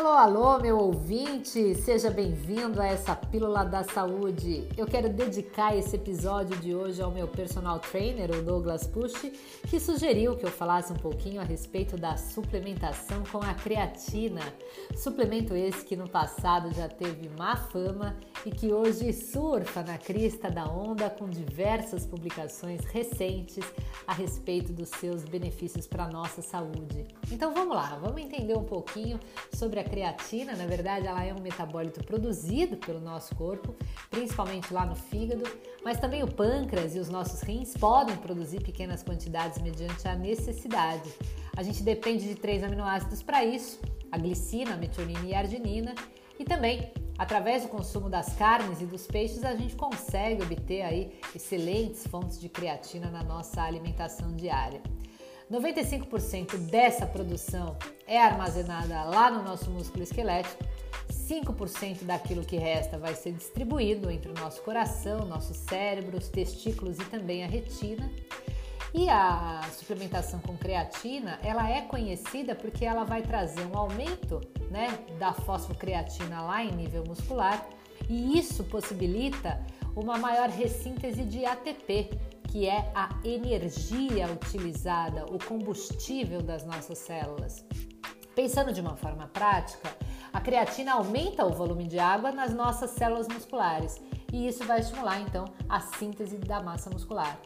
Alô, alô, meu ouvinte! Seja bem-vindo a essa Pílula da Saúde. Eu quero dedicar esse episódio de hoje ao meu personal trainer, o Douglas Push, que sugeriu que eu falasse um pouquinho a respeito da suplementação com a creatina. Suplemento esse que no passado já teve má fama e que hoje surfa na crista da onda com diversas publicações recentes a respeito dos seus benefícios para a nossa saúde. Então vamos lá, vamos entender um pouquinho sobre a creatina, na verdade, ela é um metabólito produzido pelo nosso corpo, principalmente lá no fígado, mas também o pâncreas e os nossos rins podem produzir pequenas quantidades mediante a necessidade. A gente depende de três aminoácidos para isso: a glicina, a metionina e a arginina, e também através do consumo das carnes e dos peixes a gente consegue obter aí excelentes fontes de creatina na nossa alimentação diária. 95% dessa produção é armazenada lá no nosso músculo esquelético, 5% daquilo que resta vai ser distribuído entre o nosso coração, nosso cérebro, os testículos e também a retina. E a suplementação com creatina, ela é conhecida porque ela vai trazer um aumento né, da fosfocreatina lá em nível muscular e isso possibilita uma maior ressíntese de ATP, que é a energia utilizada, o combustível das nossas células. Pensando de uma forma prática, a creatina aumenta o volume de água nas nossas células musculares e isso vai estimular então a síntese da massa muscular.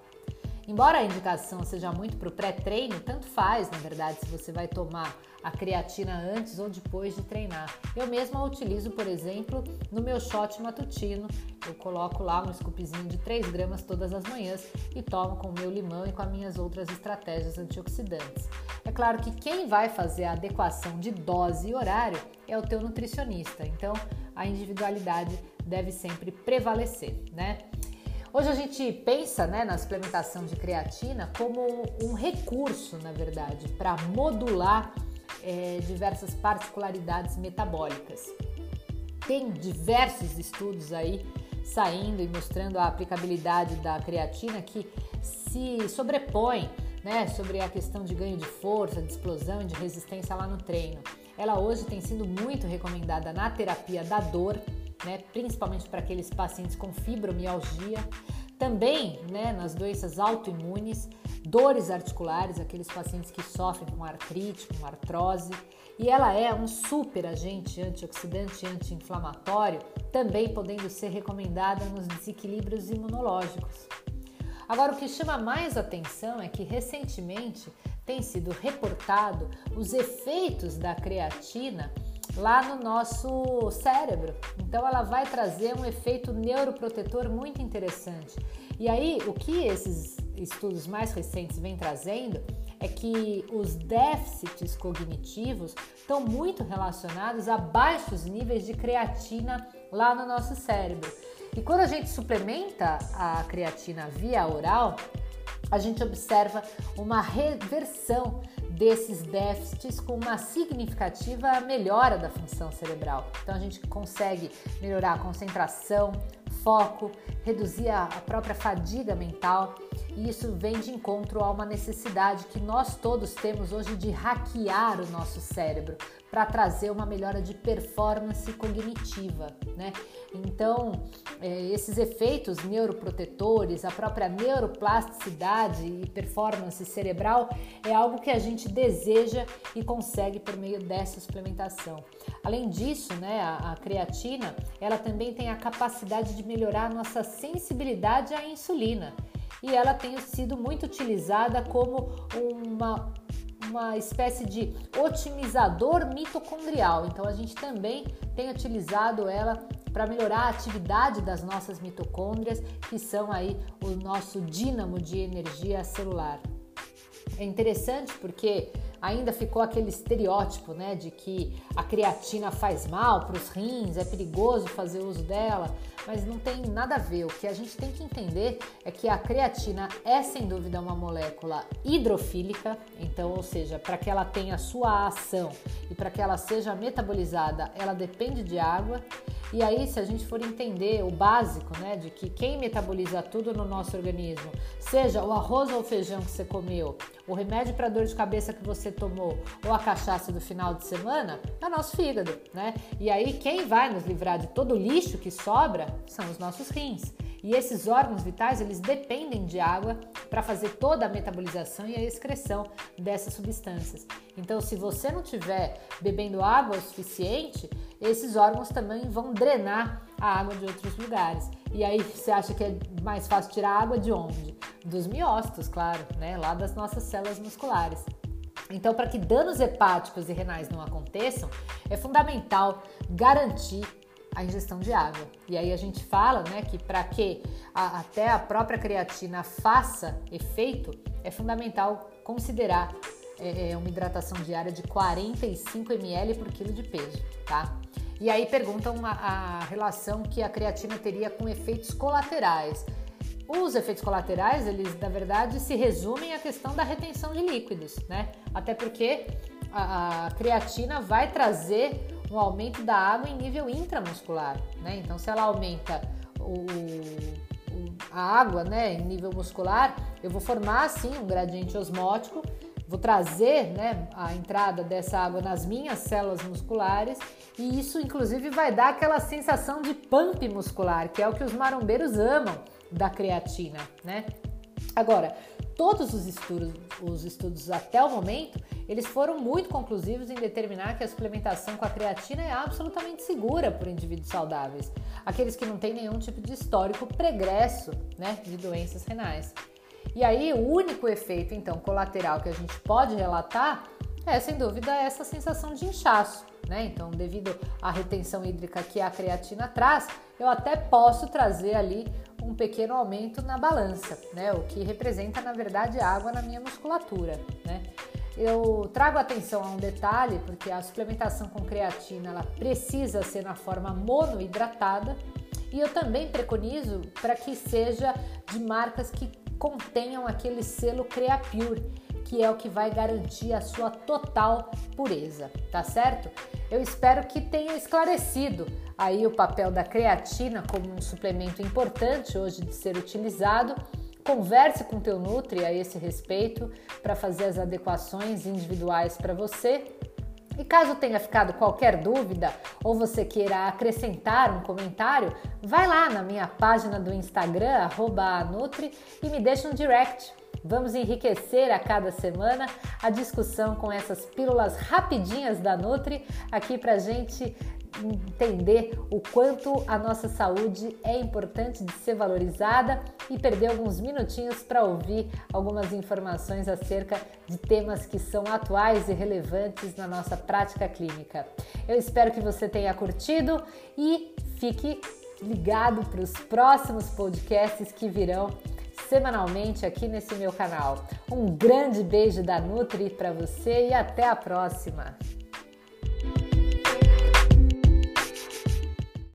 Embora a indicação seja muito para o pré-treino, tanto faz, na verdade, se você vai tomar a creatina antes ou depois de treinar. Eu mesma a utilizo, por exemplo, no meu shot matutino. Eu coloco lá um scoopzinho de 3 gramas todas as manhãs e tomo com o meu limão e com as minhas outras estratégias antioxidantes. É claro que quem vai fazer a adequação de dose e horário é o teu nutricionista, então a individualidade deve sempre prevalecer, né? Hoje a gente pensa né, na suplementação de creatina como um recurso, na verdade, para modular é, diversas particularidades metabólicas. Tem diversos estudos aí saindo e mostrando a aplicabilidade da creatina que se sobrepõe né, sobre a questão de ganho de força, de explosão e de resistência lá no treino. Ela hoje tem sido muito recomendada na terapia da dor, né, principalmente para aqueles pacientes com fibromialgia, também né, nas doenças autoimunes, dores articulares, aqueles pacientes que sofrem com artrite, com artrose, e ela é um super agente antioxidante anti-inflamatório, também podendo ser recomendada nos desequilíbrios imunológicos. Agora, o que chama mais atenção é que recentemente tem sido reportado os efeitos da creatina lá no nosso cérebro. Então ela vai trazer um efeito neuroprotetor muito interessante. E aí, o que esses estudos mais recentes vêm trazendo é que os déficits cognitivos estão muito relacionados a baixos níveis de creatina lá no nosso cérebro. E quando a gente suplementa a creatina via oral, a gente observa uma reversão desses déficits com uma significativa melhora da função cerebral. Então a gente consegue melhorar a concentração, foco, reduzir a própria fadiga mental e isso vem de encontro a uma necessidade que nós todos temos hoje de hackear o nosso cérebro para trazer uma melhora de performance cognitiva, né? Então, é, esses efeitos neuroprotetores, a própria neuroplasticidade e performance cerebral é algo que a gente deseja e consegue por meio dessa suplementação. Além disso, né, a, creatina, ela também tem a capacidade de melhorar a nossa sensibilidade à insulina e ela tem sido muito utilizada como uma uma espécie de otimizador mitocondrial. Então a gente também tem utilizado ela para melhorar a atividade das nossas mitocôndrias, que são aí o nosso dínamo de energia celular. É interessante porque ainda ficou aquele estereótipo, né, de que a creatina faz mal para os rins, é perigoso fazer uso dela, mas não tem nada a ver. O que a gente tem que entender é que a creatina é sem dúvida uma molécula hidrofílica, então, ou seja, para que ela tenha sua ação e para que ela seja metabolizada, ela depende de água. E aí, se a gente for entender o básico, né, de que quem metaboliza tudo no nosso organismo, seja o arroz ou o feijão que você comeu, O remédio para dor de cabeça que você tomou ou a cachaça do final de semana é o nosso fígado, né? E aí quem vai nos livrar de todo o lixo que sobra são os nossos rins. E esses órgãos vitais, eles dependem de água para fazer toda a metabolização e a excreção dessas substâncias. Então, se você não estiver bebendo água o suficiente, esses órgãos também vão drenar a água de outros lugares. E aí você acha que é mais fácil tirar água de onde? Dos miócitos, claro, né? Lá das nossas células musculares. Então, para que danos hepáticos e renais não aconteçam, é fundamental garantir a ingestão de água. E aí a gente fala, né, que para que a, até a própria creatina faça efeito, é fundamental considerar é, é uma hidratação diária de 45 ml por quilo de peso, tá? E aí perguntam a, a relação que a creatina teria com efeitos colaterais. Os efeitos colaterais, eles na verdade se resumem à questão da retenção de líquidos, né? Até porque a, a creatina vai trazer um aumento da água em nível intramuscular, né? Então, se ela aumenta o, o, a água, né, em nível muscular, eu vou formar assim um gradiente osmótico, vou trazer, né, a entrada dessa água nas minhas células musculares e isso, inclusive, vai dar aquela sensação de pump muscular, que é o que os marombeiros amam da creatina, né? Agora, todos os estudos, os estudos até o momento, eles foram muito conclusivos em determinar que a suplementação com a creatina é absolutamente segura por indivíduos saudáveis, aqueles que não têm nenhum tipo de histórico pregresso né, de doenças renais. E aí, o único efeito, então, colateral que a gente pode relatar é, sem dúvida, essa sensação de inchaço. Né? Então, devido à retenção hídrica que a creatina traz, eu até posso trazer ali um pequeno aumento na balança, né? O que representa, na verdade, água na minha musculatura, né? Eu trago atenção a um detalhe, porque a suplementação com creatina ela precisa ser na forma monohidratada e eu também preconizo para que seja de marcas que contenham aquele selo CreaPure, que é o que vai garantir a sua total pureza, tá certo? Eu espero que tenha esclarecido aí o papel da creatina como um suplemento importante hoje de ser utilizado. Converse com teu Nutri a esse respeito para fazer as adequações individuais para você. E caso tenha ficado qualquer dúvida ou você queira acrescentar um comentário, vai lá na minha página do Instagram, @nutri e me deixa um direct. Vamos enriquecer a cada semana a discussão com essas pílulas rapidinhas da Nutri aqui para gente entender o quanto a nossa saúde é importante de ser valorizada e perder alguns minutinhos para ouvir algumas informações acerca de temas que são atuais e relevantes na nossa prática clínica. Eu espero que você tenha curtido e fique ligado para os próximos podcasts que virão semanalmente aqui nesse meu canal. Um grande beijo da Nutri para você e até a próxima!